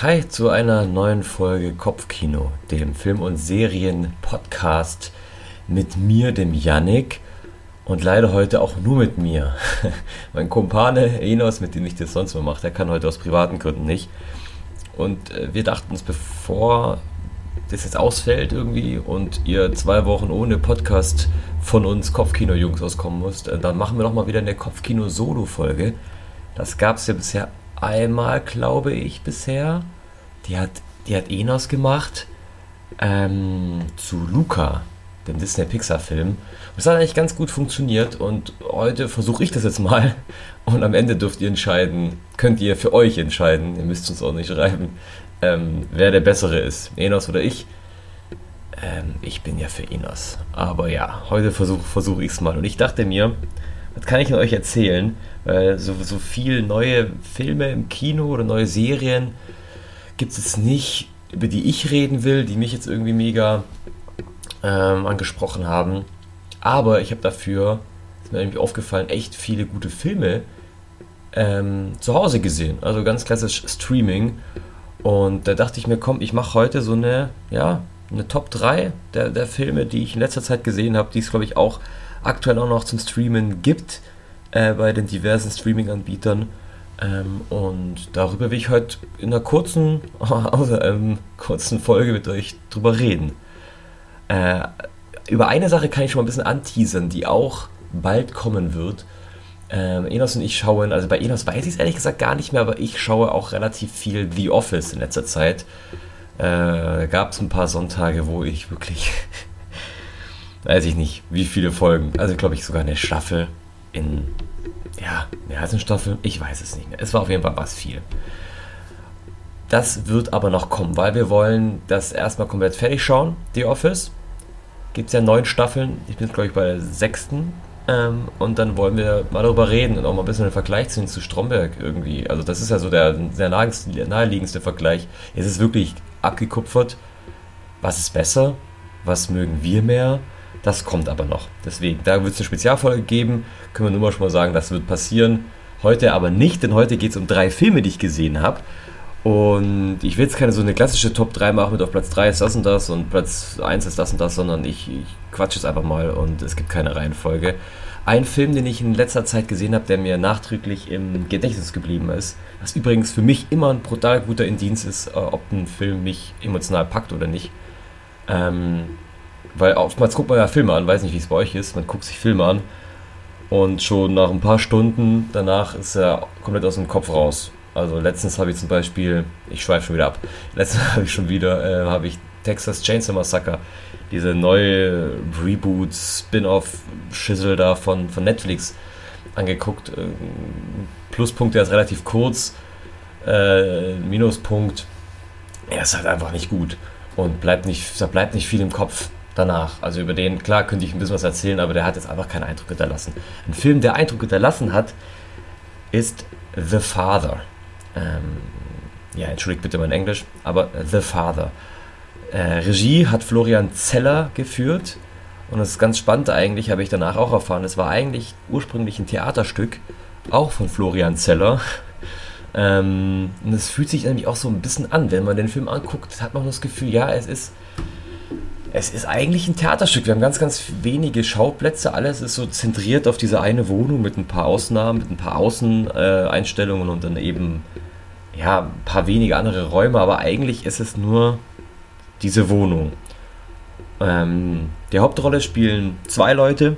Hi zu einer neuen Folge Kopfkino, dem Film- und Serien-Podcast mit mir, dem Yannick und leider heute auch nur mit mir. mein Kumpane Enos, mit dem ich das sonst mal mache, der kann heute aus privaten Gründen nicht. Und äh, wir dachten uns, bevor das jetzt ausfällt irgendwie und ihr zwei Wochen ohne Podcast von uns Kopfkino-Jungs auskommen müsst, äh, dann machen wir doch mal wieder eine Kopfkino-Solo-Folge. Das gab es ja bisher einmal, glaube ich, bisher. Die hat, die hat Enos gemacht ähm, zu Luca, dem Disney-Pixar-Film. Das hat eigentlich ganz gut funktioniert und heute versuche ich das jetzt mal. Und am Ende dürft ihr entscheiden, könnt ihr für euch entscheiden, ihr müsst uns auch nicht schreiben, ähm, wer der Bessere ist, Enos oder ich. Ähm, ich bin ja für Enos. Aber ja, heute versuche versuch ich es mal. Und ich dachte mir, was kann ich euch erzählen? Weil so, so viel neue Filme im Kino oder neue Serien gibt es nicht, über die ich reden will, die mich jetzt irgendwie mega ähm, angesprochen haben. Aber ich habe dafür, ist mir nämlich aufgefallen, echt viele gute Filme ähm, zu Hause gesehen. Also ganz klassisch Streaming. Und da dachte ich mir, komm, ich mache heute so eine, ja, eine Top 3 der, der Filme, die ich in letzter Zeit gesehen habe, die es, glaube ich, auch aktuell auch noch zum Streamen gibt äh, bei den diversen Streaming-Anbietern. Ähm, und darüber will ich heute in einer kurzen, also, ähm, kurzen Folge mit euch drüber reden. Äh, über eine Sache kann ich schon mal ein bisschen anteasern, die auch bald kommen wird. Ähm, Enos und ich schauen, also bei Enos weiß ich es ehrlich gesagt gar nicht mehr, aber ich schaue auch relativ viel The Office in letzter Zeit. Äh, Gab es ein paar Sonntage, wo ich wirklich, weiß ich nicht, wie viele Folgen, also glaube ich sogar eine Staffel in, ja, als eine Staffel, ich weiß es nicht mehr. Es war auf jeden Fall was viel. Das wird aber noch kommen, weil wir wollen das erstmal komplett fertig schauen, The Office. Gibt es ja neun Staffeln, ich bin glaube ich bei der sechsten ähm, und dann wollen wir mal darüber reden und auch mal ein bisschen einen Vergleich ziehen zu Stromberg irgendwie. Also das ist ja so der sehr naheliegendste Vergleich. Es ist wirklich abgekupfert. Was ist besser? Was mögen wir mehr? Das kommt aber noch. Deswegen, da wird es eine Spezialfolge geben. Können wir nur mal schon mal sagen, das wird passieren. Heute aber nicht, denn heute geht es um drei Filme, die ich gesehen habe. Und ich will jetzt keine so eine klassische Top 3 machen mit auf Platz 3 ist das und das und Platz 1 ist das und das, sondern ich, ich quatsche es einfach mal und es gibt keine Reihenfolge. Ein Film, den ich in letzter Zeit gesehen habe, der mir nachträglich im Gedächtnis geblieben ist, was übrigens für mich immer ein brutal guter Indienst ist, äh, ob ein Film mich emotional packt oder nicht. Ähm, weil oftmals guckt man ja Filme an, weiß nicht, wie es bei euch ist, man guckt sich Filme an und schon nach ein paar Stunden danach ist er komplett aus dem Kopf raus. Also letztens habe ich zum Beispiel, ich schweife schon wieder ab, letztens habe ich schon wieder, äh, habe ich Texas Chainsaw Massacre, diese neue Reboot, Spin-off-Schissel da von, von Netflix angeguckt. Äh, Pluspunkt, der ist relativ kurz, äh, Minuspunkt, er ist halt einfach nicht gut und bleibt nicht, da bleibt nicht viel im Kopf danach. Also über den, klar, könnte ich ein bisschen was erzählen, aber der hat jetzt einfach keinen Eindruck hinterlassen. Ein Film, der Eindruck hinterlassen hat, ist The Father. Ähm, ja, entschuldigt bitte mein Englisch, aber The Father. Äh, Regie hat Florian Zeller geführt und es ist ganz spannend eigentlich, habe ich danach auch erfahren. Es war eigentlich ursprünglich ein Theaterstück, auch von Florian Zeller. Ähm, und es fühlt sich nämlich auch so ein bisschen an, wenn man den Film anguckt, hat man das Gefühl, ja, es ist es ist eigentlich ein Theaterstück. Wir haben ganz, ganz wenige Schauplätze. Alles ist so zentriert auf diese eine Wohnung mit ein paar Ausnahmen, mit ein paar Außeneinstellungen und dann eben ja, ein paar wenige andere Räume. Aber eigentlich ist es nur diese Wohnung. Ähm, die Hauptrolle spielen zwei Leute.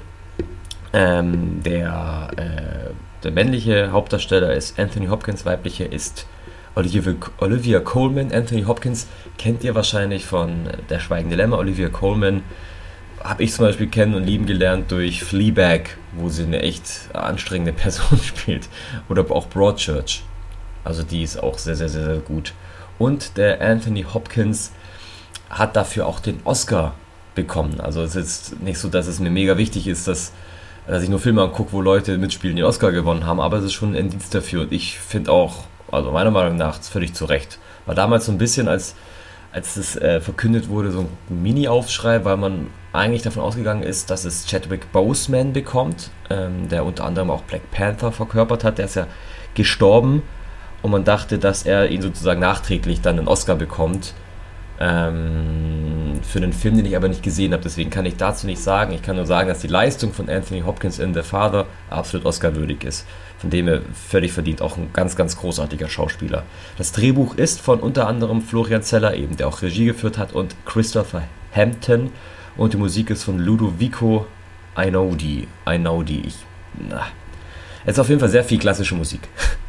Ähm, der, äh, der männliche Hauptdarsteller ist Anthony Hopkins, weibliche ist Olivia, Coleman. Anthony Hopkins kennt ihr wahrscheinlich von Der Schweigende Lämmer. Olivia Coleman habe ich zum Beispiel kennen und lieben gelernt durch Fleabag, wo sie eine echt anstrengende Person spielt. Oder auch Broadchurch. Also die ist auch sehr, sehr, sehr, sehr gut. Und der Anthony Hopkins hat dafür auch den Oscar bekommen. Also es ist nicht so, dass es mir mega wichtig ist, dass, dass ich nur Filme angucke, wo Leute mitspielen, die Oscar gewonnen haben, aber es ist schon ein Dienst dafür. Und ich finde auch, also meiner Meinung nach, völlig zu Recht. War damals so ein bisschen, als, als es äh, verkündet wurde, so ein Mini-Aufschrei, weil man eigentlich davon ausgegangen ist, dass es Chadwick Boseman bekommt, ähm, der unter anderem auch Black Panther verkörpert hat. Der ist ja gestorben und man dachte, dass er ihn sozusagen nachträglich dann einen Oscar bekommt. Ähm, für einen Film, den ich aber nicht gesehen habe. Deswegen kann ich dazu nicht sagen. Ich kann nur sagen, dass die Leistung von Anthony Hopkins in The Father absolut Oscar-würdig ist. Von dem er völlig verdient. Auch ein ganz, ganz großartiger Schauspieler. Das Drehbuch ist von unter anderem Florian Zeller eben, der auch Regie geführt hat, und Christopher Hampton. Und die Musik ist von Ludovico Einaudi. Einaudi. Ich, na, es ist auf jeden Fall sehr viel klassische Musik.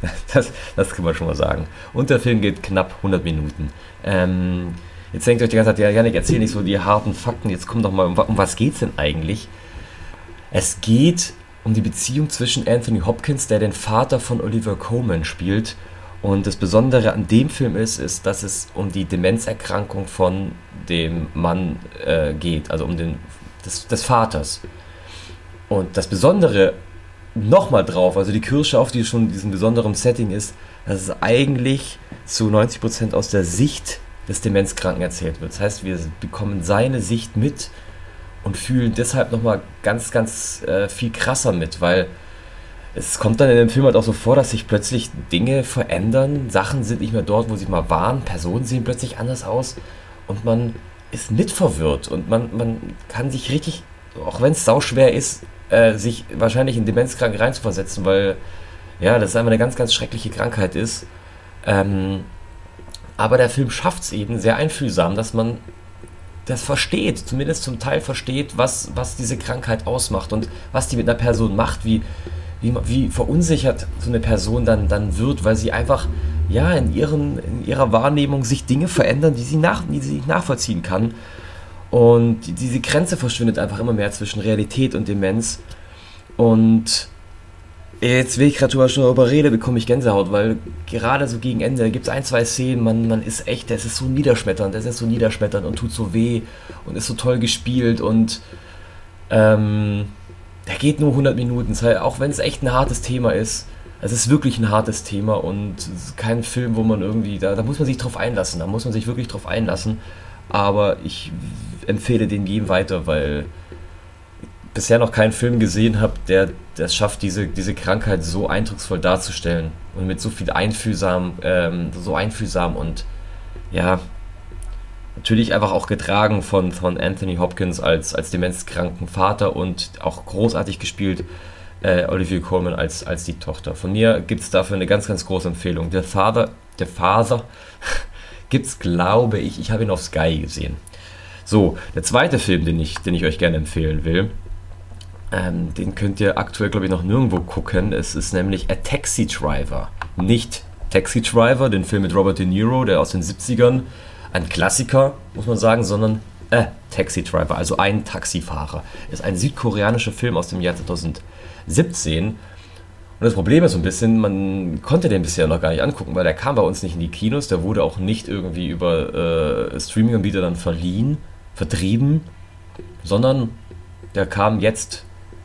Das, das kann man schon mal sagen. Und der Film geht knapp 100 Minuten. Ähm, jetzt denkt euch die ganze Zeit, ja, Janik, erzähl nicht so die harten Fakten. Jetzt kommt doch mal, um, um was geht's denn eigentlich? Es geht um die Beziehung zwischen Anthony Hopkins, der den Vater von Oliver Coleman spielt. Und das Besondere an dem Film ist, ist, dass es um die Demenzerkrankung von dem Mann äh, geht, also um den des, des Vaters. Und das Besondere nochmal drauf, also die Kirsche auf die schon in diesem besonderen Setting ist, dass es eigentlich zu 90% aus der Sicht des Demenzkranken erzählt wird. Das heißt, wir bekommen seine Sicht mit und fühlen deshalb nochmal ganz, ganz äh, viel krasser mit, weil es kommt dann in dem Film halt auch so vor, dass sich plötzlich Dinge verändern, Sachen sind nicht mehr dort, wo sie mal waren, Personen sehen plötzlich anders aus und man ist mitverwirrt und man, man kann sich richtig, auch wenn es sauschwer ist, äh, sich wahrscheinlich in Demenzkrank reinzuversetzen, weil ja, das einfach eine ganz, ganz schreckliche Krankheit ist. Ähm, aber der Film schafft es eben sehr einfühlsam, dass man das versteht, zumindest zum Teil versteht, was, was diese Krankheit ausmacht und was die mit einer Person macht, wie, wie, wie verunsichert so eine Person dann, dann wird, weil sie einfach ja, in, ihren, in ihrer Wahrnehmung sich Dinge verändern, die sie, nach, die sie nicht nachvollziehen kann. Und diese Grenze verschwindet einfach immer mehr zwischen Realität und Demenz. Und jetzt, wenn ich gerade schon darüber rede, bekomme ich Gänsehaut, weil gerade so gegen Ende gibt es ein, zwei Szenen, man, man ist echt, das ist so niederschmetternd, das ist so niederschmetternd und tut so weh und ist so toll gespielt und ähm, der geht nur 100 Minuten, auch wenn es echt ein hartes Thema ist. Es ist wirklich ein hartes Thema und kein Film, wo man irgendwie, da, da muss man sich drauf einlassen, da muss man sich wirklich drauf einlassen. Aber ich empfehle den jedem weiter, weil bisher noch keinen Film gesehen habe, der das schafft, diese, diese Krankheit so eindrucksvoll darzustellen und mit so viel einfühlsam, ähm, so einfühlsam und ja, natürlich einfach auch getragen von, von Anthony Hopkins als, als demenzkranken Vater und auch großartig gespielt äh, Olivia Colman als, als die Tochter. Von mir gibt es dafür eine ganz, ganz große Empfehlung. Der Vater, der Father gibt es, glaube ich, ich habe ihn auf Sky gesehen. So, der zweite Film, den ich, den ich euch gerne empfehlen will, ähm, den könnt ihr aktuell, glaube ich, noch nirgendwo gucken. Es ist nämlich A Taxi Driver. Nicht Taxi Driver, den Film mit Robert De Niro, der aus den 70ern, ein Klassiker, muss man sagen, sondern A Taxi Driver, also ein Taxifahrer. Ist ein südkoreanischer Film aus dem Jahr 2017. Und das Problem ist so ein bisschen, man konnte den bisher noch gar nicht angucken, weil der kam bei uns nicht in die Kinos, der wurde auch nicht irgendwie über äh, Streaming-Anbieter dann verliehen vertrieben, sondern der kam jetzt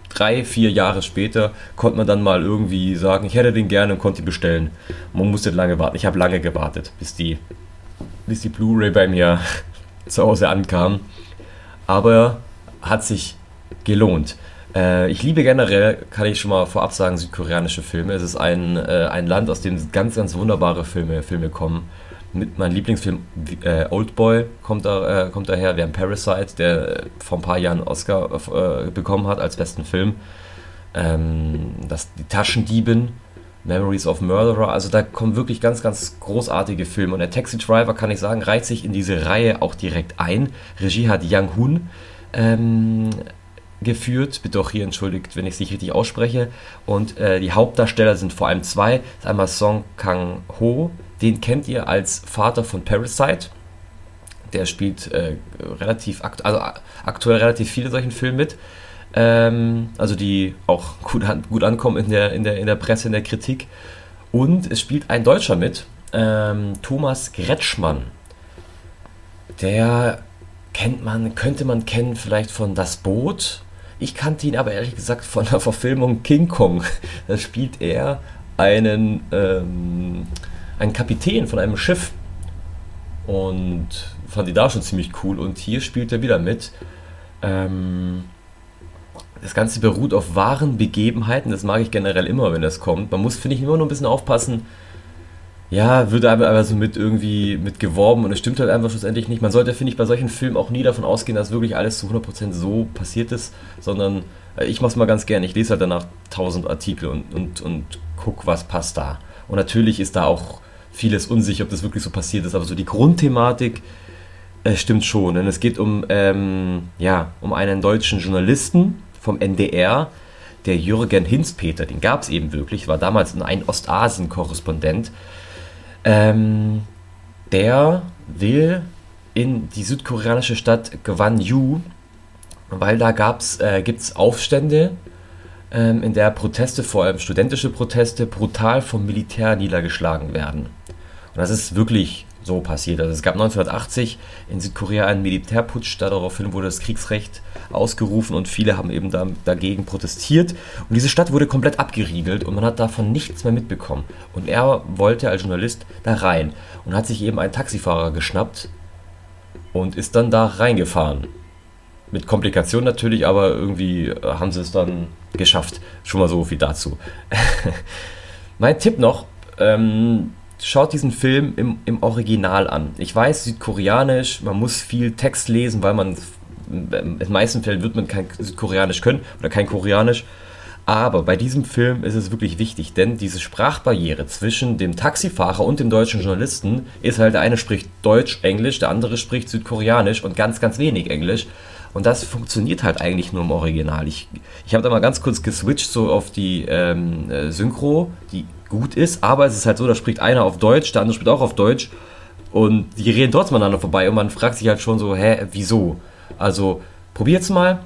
drei, vier Jahre später, konnte man dann mal irgendwie sagen, ich hätte den gerne und konnte ihn bestellen. Man musste lange warten. Ich habe lange gewartet, bis die, bis die Blu-ray bei mir zu Hause ankam. Aber hat sich gelohnt. Äh, ich liebe generell, kann ich schon mal vorab sagen, südkoreanische Filme. Es ist ein, äh, ein Land, aus dem ganz, ganz wunderbare Filme, Filme kommen mit meinem Lieblingsfilm äh, Oldboy kommt, da, äh, kommt daher. Wir haben Parasite, der vor ein paar Jahren Oscar äh, bekommen hat als besten Film. Ähm, das, die Taschendieben, Memories of Murderer. Also da kommen wirklich ganz, ganz großartige Filme. Und der Taxi Driver, kann ich sagen, reiht sich in diese Reihe auch direkt ein. Regie hat Yang Hun ähm, geführt. Bitte auch hier entschuldigt, wenn ich es nicht richtig ausspreche. Und äh, die Hauptdarsteller sind vor allem zwei. Das ist einmal Song Kang Ho, den kennt ihr als Vater von Parasite. Der spielt äh, relativ akt also aktuell relativ viele solchen Filme mit. Ähm, also die auch gut, an gut ankommen in der, in, der, in der Presse, in der Kritik. Und es spielt ein Deutscher mit, ähm, Thomas Gretschmann. Der kennt man, könnte man kennen vielleicht von Das Boot. Ich kannte ihn aber ehrlich gesagt von der Verfilmung King Kong. Da spielt er einen ähm, ein Kapitän von einem Schiff. Und fand die da schon ziemlich cool. Und hier spielt er wieder mit. Ähm, das Ganze beruht auf wahren Begebenheiten. Das mag ich generell immer, wenn das kommt. Man muss, finde ich, immer nur ein bisschen aufpassen, ja, wird aber, aber so mit irgendwie mit geworben und es stimmt halt einfach schlussendlich nicht. Man sollte, finde ich, bei solchen Filmen auch nie davon ausgehen, dass wirklich alles zu 100% so passiert ist, sondern äh, ich mache es mal ganz gerne. Ich lese halt danach tausend Artikel und, und, und guck, was passt da. Und natürlich ist da auch vieles unsicher, ob das wirklich so passiert ist, aber so die Grundthematik äh, stimmt schon. Denn es geht um, ähm, ja, um einen deutschen Journalisten vom NDR, der Jürgen Hinspeter, den gab es eben wirklich, war damals ein Ostasien-Korrespondent ähm, der will in die südkoreanische Stadt Gwangju, weil da äh, gibt es Aufstände, ähm, in der Proteste, vor allem studentische Proteste, brutal vom Militär niedergeschlagen werden. Und das ist wirklich so passiert. Also es gab 1980 in Südkorea einen Militärputsch, daraufhin wurde das Kriegsrecht ausgerufen und viele haben eben da, dagegen protestiert. Und diese Stadt wurde komplett abgeriegelt und man hat davon nichts mehr mitbekommen. Und er wollte als Journalist da rein und hat sich eben einen Taxifahrer geschnappt und ist dann da reingefahren. Mit Komplikationen natürlich, aber irgendwie haben sie es dann geschafft. Schon mal so viel dazu. mein Tipp noch, ähm, schaut diesen Film im, im Original an. Ich weiß, südkoreanisch, man muss viel Text lesen, weil man in den meisten Fällen wird man kein Südkoreanisch können oder kein Koreanisch. Aber bei diesem Film ist es wirklich wichtig, denn diese Sprachbarriere zwischen dem Taxifahrer und dem deutschen Journalisten ist halt, der eine spricht Deutsch, Englisch, der andere spricht Südkoreanisch und ganz, ganz wenig Englisch. Und das funktioniert halt eigentlich nur im Original. Ich, ich habe da mal ganz kurz geswitcht so auf die ähm, äh, Synchro, die gut ist, aber es ist halt so, da spricht einer auf Deutsch, der andere spricht auch auf Deutsch und die reden trotzdem aneinander vorbei und man fragt sich halt schon so, hä, wieso? Also probiert's mal.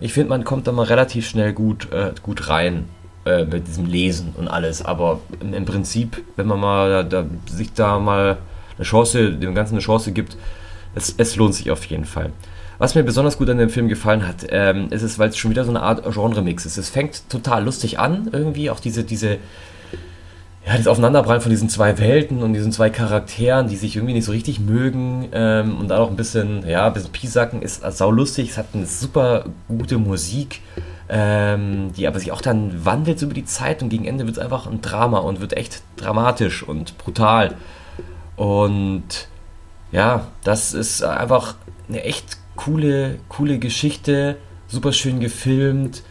Ich finde, man kommt da mal relativ schnell gut, äh, gut rein äh, mit diesem Lesen und alles. Aber im, Prinzip, wenn man mal da, sich da mal eine Chance, dem Ganzen eine Chance gibt, es, es lohnt sich auf jeden Fall. Was mir besonders gut an dem Film gefallen hat, ähm, ist es, weil es schon wieder so eine Art Genre-Mix ist. Es fängt total lustig an, irgendwie, auch diese, diese, ja, das Aufeinanderprallen von diesen zwei Welten und diesen zwei Charakteren, die sich irgendwie nicht so richtig mögen ähm, und dann auch ein bisschen, ja, ein bisschen Piesacken, ist saulustig. Es hat eine super gute Musik, ähm, die aber sich auch dann wandelt über die Zeit und gegen Ende wird es einfach ein Drama und wird echt dramatisch und brutal. Und ja, das ist einfach eine echt coole, coole Geschichte, super schön gefilmt.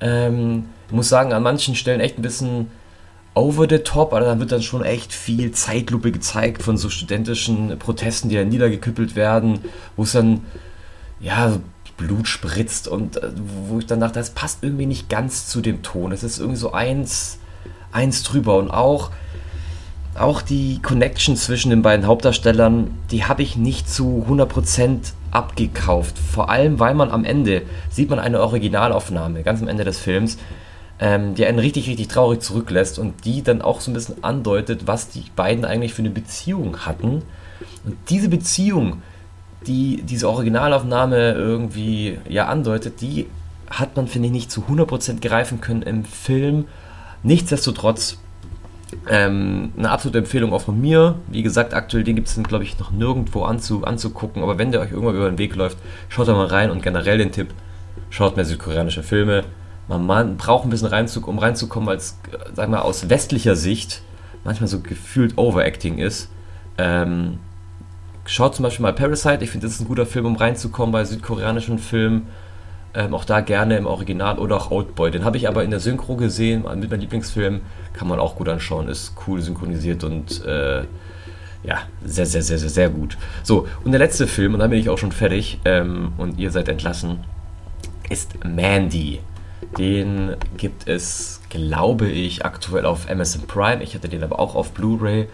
Ähm, muss sagen, an manchen Stellen echt ein bisschen over the top, aber dann wird dann schon echt viel Zeitlupe gezeigt von so studentischen Protesten, die dann niedergeküppelt werden, wo es dann, ja, Blut spritzt und äh, wo ich dann dachte, das passt irgendwie nicht ganz zu dem Ton. Es ist irgendwie so eins, eins drüber und auch, auch die Connection zwischen den beiden Hauptdarstellern, die habe ich nicht zu 100% abgekauft. Vor allem, weil man am Ende sieht man eine Originalaufnahme, ganz am Ende des Films, ähm, die einen richtig, richtig traurig zurücklässt und die dann auch so ein bisschen andeutet, was die beiden eigentlich für eine Beziehung hatten. Und diese Beziehung, die diese Originalaufnahme irgendwie ja andeutet, die hat man, finde ich, nicht zu 100% greifen können im Film. Nichtsdestotrotz ähm, eine absolute Empfehlung auch von mir. Wie gesagt, aktuell den gibt es, glaube ich, noch nirgendwo anzu, anzugucken. Aber wenn der euch irgendwann über den Weg läuft, schaut da mal rein und generell den Tipp, schaut mehr südkoreanische Filme man, man braucht ein bisschen Reinzug, um reinzukommen, als, sagen wir, aus westlicher Sicht manchmal so gefühlt Overacting ist. Ähm, schaut zum Beispiel mal Parasite, ich finde, das ist ein guter Film, um reinzukommen bei südkoreanischen Filmen. Ähm, auch da gerne im Original oder auch Oldboy. Den habe ich aber in der Synchro gesehen, mit meinem Lieblingsfilm. Kann man auch gut anschauen, ist cool synchronisiert und äh, ja, sehr, sehr, sehr, sehr, sehr gut. So, und der letzte Film, und dann bin ich auch schon fertig ähm, und ihr seid entlassen, ist Mandy. Den gibt es, glaube ich, aktuell auf Amazon Prime. Ich hatte den aber auch auf Blu-ray.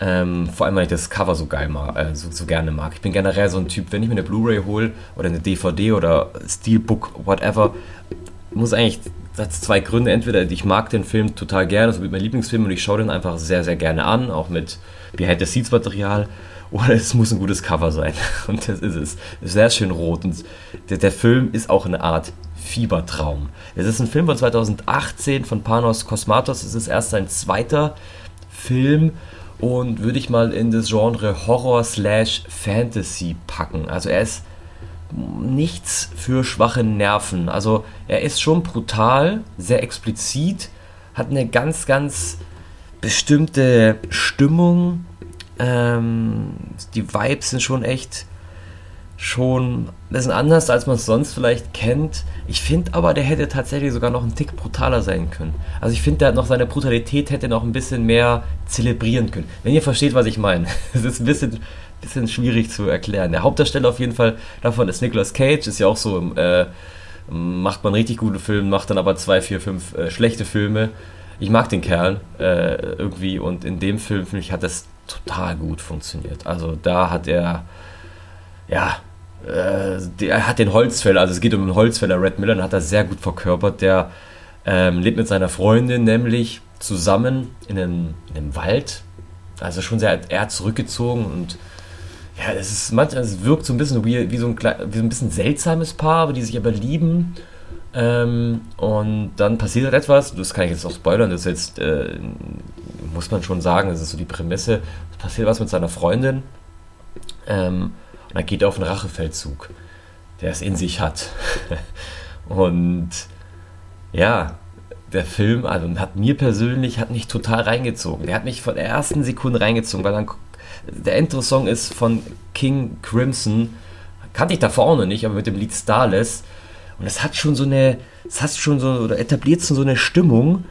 Ähm, vor allem, weil ich das Cover so geil mag, äh, so, so, gerne mag. Ich bin generell so ein Typ, wenn ich mir eine Blu-ray hole oder eine DVD oder Steelbook, whatever, muss eigentlich, das hat zwei Gründe. Entweder ich mag den Film total gerne, so wie mein Lieblingsfilm, und ich schaue den einfach sehr, sehr gerne an, auch mit Behind the Scenes Material. Oder es muss ein gutes Cover sein. Und das ist es. Sehr schön rot. Und der, der Film ist auch eine Art Fiebertraum. Es ist ein Film von 2018 von Panos Kosmatos. Es ist erst sein zweiter Film und würde ich mal in das Genre Horror slash Fantasy packen. Also er ist nichts für schwache Nerven. Also er ist schon brutal, sehr explizit, hat eine ganz, ganz bestimmte Stimmung. Ähm, die Vibes sind schon echt schon ein bisschen anders, als man es sonst vielleicht kennt. Ich finde aber, der hätte tatsächlich sogar noch einen Tick brutaler sein können. Also ich finde, der hat noch seine Brutalität hätte noch ein bisschen mehr zelebrieren können. Wenn ihr versteht, was ich meine. Es ist ein bisschen, bisschen schwierig zu erklären. Der Hauptdarsteller auf jeden Fall davon ist Nicolas Cage, ist ja auch so, äh, macht man richtig gute Filme, macht dann aber zwei, vier, fünf äh, schlechte Filme. Ich mag den Kerl äh, irgendwie und in dem Film, finde ich, hat das total gut funktioniert. Also da hat er, ja, äh, der hat den Holzfäller, also es geht um den Holzfäller Red Miller, hat er sehr gut verkörpert. Der ähm, lebt mit seiner Freundin nämlich zusammen in einem, in einem Wald. Also schon sehr eher zurückgezogen und ja, es ist manchmal, es wirkt so ein bisschen wie, wie, so ein, wie so ein bisschen seltsames Paar, die sich aber lieben. Ähm, und dann passiert halt etwas, das kann ich jetzt auch spoilern, das ist jetzt, äh, muss man schon sagen, das ist so die Prämisse. Es passiert was mit seiner Freundin. Ähm, er geht auf einen Rachefeldzug, der es in sich hat. und ja, der Film, also hat mir persönlich, hat mich total reingezogen. Der hat mich von der ersten Sekunde reingezogen, weil dann der Intro-Song ist von King Crimson. Kannte ich auch noch nicht, aber mit dem Lied Starless. Und es hat schon so eine, es hat schon so, oder etabliert so eine Stimmung,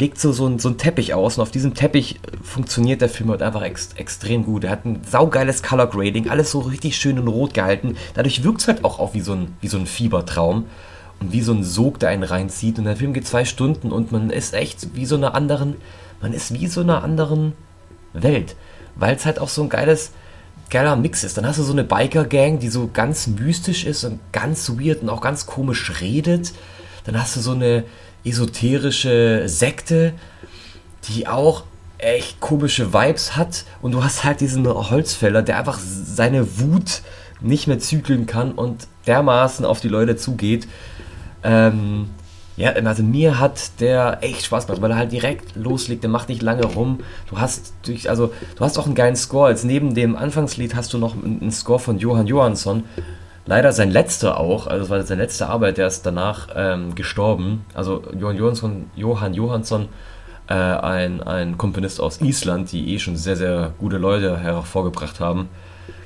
legt so, so, ein, so einen Teppich aus und auf diesem Teppich funktioniert der Film halt einfach ex, extrem gut. Er hat ein saugeiles Color Grading, alles so richtig schön in Rot gehalten. Dadurch wirkt es halt auch, auch wie, so ein, wie so ein Fiebertraum und wie so ein Sog, der einen reinzieht. Und der Film geht zwei Stunden und man ist echt wie so einer anderen, man ist wie so einer anderen Welt. Weil es halt auch so ein geiles, geiler Mix ist. Dann hast du so eine Biker-Gang, die so ganz mystisch ist und ganz weird und auch ganz komisch redet. Dann hast du so eine esoterische Sekte, die auch echt komische Vibes hat. Und du hast halt diesen Holzfäller, der einfach seine Wut nicht mehr zügeln kann und dermaßen auf die Leute zugeht. Ähm, ja, also mir hat der echt Spaß gemacht, weil er halt direkt loslegt, der macht nicht lange rum. Du hast durch, also du hast auch einen geilen Score. Als neben dem Anfangslied hast du noch einen Score von Johann Johansson. Leider sein letzter auch, also es war seine letzte Arbeit, der ist danach ähm, gestorben. Also Johann Johansson, Johann Johansson äh, ein, ein Komponist aus Island, die eh schon sehr, sehr gute Leute hervorgebracht haben.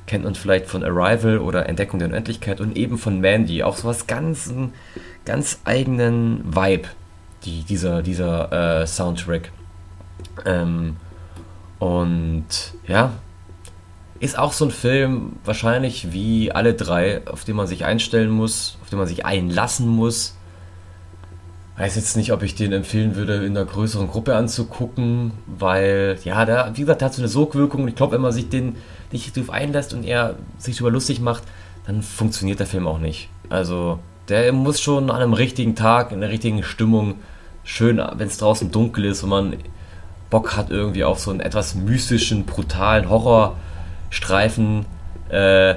Kennt man vielleicht von Arrival oder Entdeckung der Unendlichkeit und eben von Mandy. Auch so was ganz ganz eigenen Vibe, die, dieser, dieser äh, Soundtrack. Ähm, und ja, ist auch so ein Film, wahrscheinlich wie alle drei, auf den man sich einstellen muss, auf den man sich einlassen muss. Weiß jetzt nicht, ob ich den empfehlen würde, in einer größeren Gruppe anzugucken, weil, ja, der, wie gesagt, der hat so eine Sogwirkung. Ich glaube, wenn man sich den nicht drauf einlässt und er sich darüber lustig macht, dann funktioniert der Film auch nicht. Also, der muss schon an einem richtigen Tag, in der richtigen Stimmung, schön, wenn es draußen dunkel ist und man Bock hat irgendwie auf so einen etwas mystischen, brutalen Horrorstreifen, äh,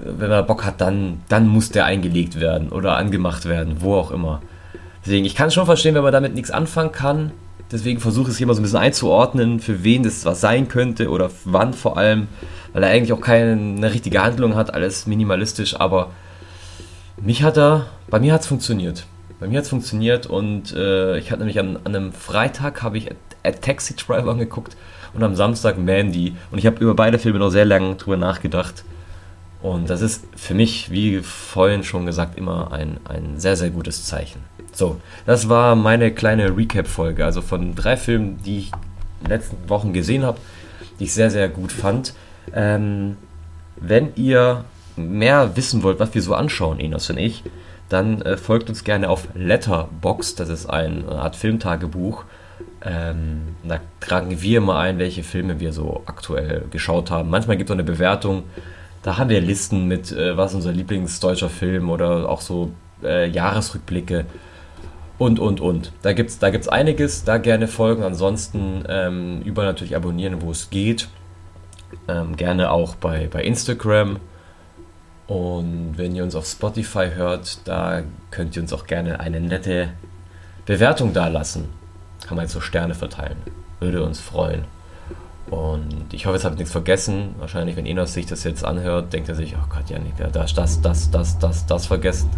wenn man Bock hat, dann, dann muss der eingelegt werden oder angemacht werden, wo auch immer. Deswegen, ich kann schon verstehen, wenn man damit nichts anfangen kann. Deswegen versuche ich es hier mal so ein bisschen einzuordnen, für wen das was sein könnte oder wann vor allem, weil er eigentlich auch keine richtige Handlung hat, alles minimalistisch, aber mich hat er, bei mir hat es funktioniert. Bei mir hat es funktioniert und äh, ich hatte nämlich an, an einem Freitag habe ich A Taxi Driver angeguckt und am Samstag Mandy und ich habe über beide Filme noch sehr lange drüber nachgedacht. Und das ist für mich, wie vorhin schon gesagt, immer ein, ein sehr, sehr gutes Zeichen. So, das war meine kleine Recap-Folge, also von drei Filmen, die ich in den letzten Wochen gesehen habe, die ich sehr, sehr gut fand. Ähm, wenn ihr mehr wissen wollt, was wir so anschauen, Enos und ich, dann äh, folgt uns gerne auf Letterbox. Das ist eine Art Filmtagebuch. Ähm, da tragen wir mal ein, welche Filme wir so aktuell geschaut haben. Manchmal gibt es eine Bewertung. Da haben wir Listen mit, äh, was unser Lieblingsdeutscher Film oder auch so äh, Jahresrückblicke und, und, und. Da gibt es da gibt's einiges, da gerne folgen. Ansonsten ähm, überall natürlich abonnieren, wo es geht. Ähm, gerne auch bei, bei Instagram und wenn ihr uns auf Spotify hört, da könnt ihr uns auch gerne eine nette Bewertung dalassen. Kann man jetzt so Sterne verteilen. Würde uns freuen. Und ich hoffe, jetzt habe ich nichts vergessen. Wahrscheinlich, wenn Enos sich das jetzt anhört, denkt er sich, oh Gott, Janik, da ist das, das, das, das, das vergessen.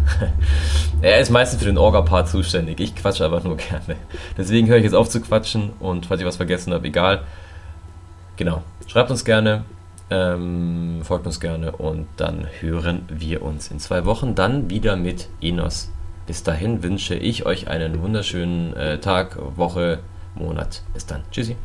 er ist meistens für den Orga-Part zuständig. Ich quatsche einfach nur gerne. Deswegen höre ich jetzt auf zu quatschen und falls ich was vergessen habe, egal. Genau. Schreibt uns gerne, ähm, folgt uns gerne und dann hören wir uns in zwei Wochen dann wieder mit Enos. Bis dahin wünsche ich euch einen wunderschönen äh, Tag, Woche, Monat. Bis dann. Tschüssi.